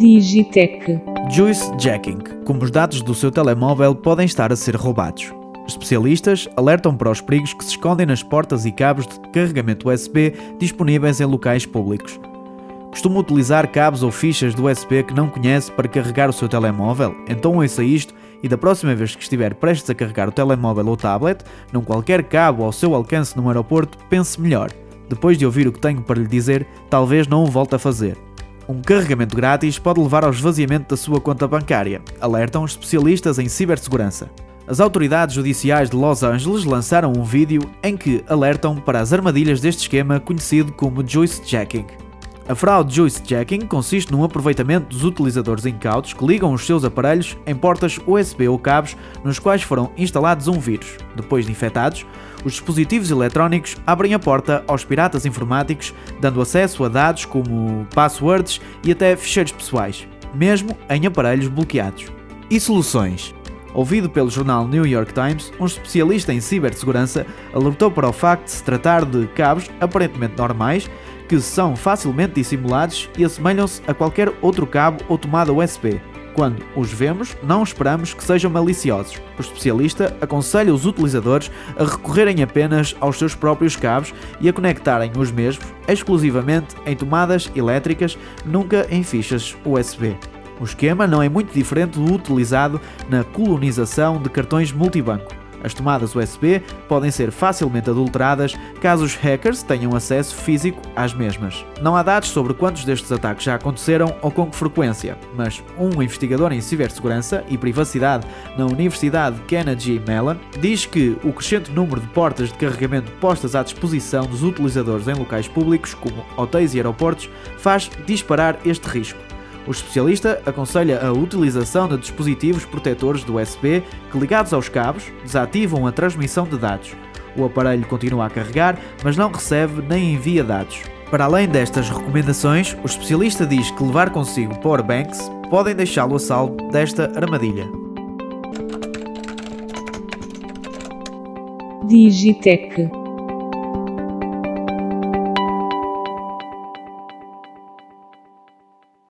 Digitech. Juice Jacking, como os dados do seu telemóvel podem estar a ser roubados. Especialistas alertam para os perigos que se escondem nas portas e cabos de carregamento USB disponíveis em locais públicos. Costuma utilizar cabos ou fichas do USB que não conhece para carregar o seu telemóvel? Então ouça isto e da próxima vez que estiver prestes a carregar o telemóvel ou tablet, num qualquer cabo ao seu alcance no aeroporto, pense melhor. Depois de ouvir o que tenho para lhe dizer, talvez não o volte a fazer. Um carregamento grátis pode levar ao esvaziamento da sua conta bancária, alertam especialistas em cibersegurança. As autoridades judiciais de Los Angeles lançaram um vídeo em que alertam para as armadilhas deste esquema conhecido como Juice Jacking. A fraude Juice Jacking consiste num aproveitamento dos utilizadores incautos que ligam os seus aparelhos em portas USB ou cabos nos quais foram instalados um vírus. Depois de infectados, os dispositivos eletrónicos abrem a porta aos piratas informáticos, dando acesso a dados como passwords e até ficheiros pessoais, mesmo em aparelhos bloqueados. E soluções? Ouvido pelo jornal New York Times, um especialista em cibersegurança alertou para o facto de se tratar de cabos aparentemente normais que são facilmente dissimulados e assemelham-se a qualquer outro cabo ou tomada USB. Quando os vemos, não esperamos que sejam maliciosos. O especialista aconselha os utilizadores a recorrerem apenas aos seus próprios cabos e a conectarem os mesmos exclusivamente em tomadas elétricas, nunca em fichas USB. O esquema não é muito diferente do utilizado na colonização de cartões multibanco. As tomadas USB podem ser facilmente adulteradas caso os hackers tenham acesso físico às mesmas. Não há dados sobre quantos destes ataques já aconteceram ou com que frequência, mas um investigador em cibersegurança e privacidade na Universidade Carnegie Mellon diz que o crescente número de portas de carregamento postas à disposição dos utilizadores em locais públicos, como hotéis e aeroportos, faz disparar este risco. O especialista aconselha a utilização de dispositivos protetores do USB que, ligados aos cabos, desativam a transmissão de dados. O aparelho continua a carregar, mas não recebe nem envia dados. Para além destas recomendações, o especialista diz que levar consigo powerbanks podem deixá-lo a salvo desta armadilha. Digitech.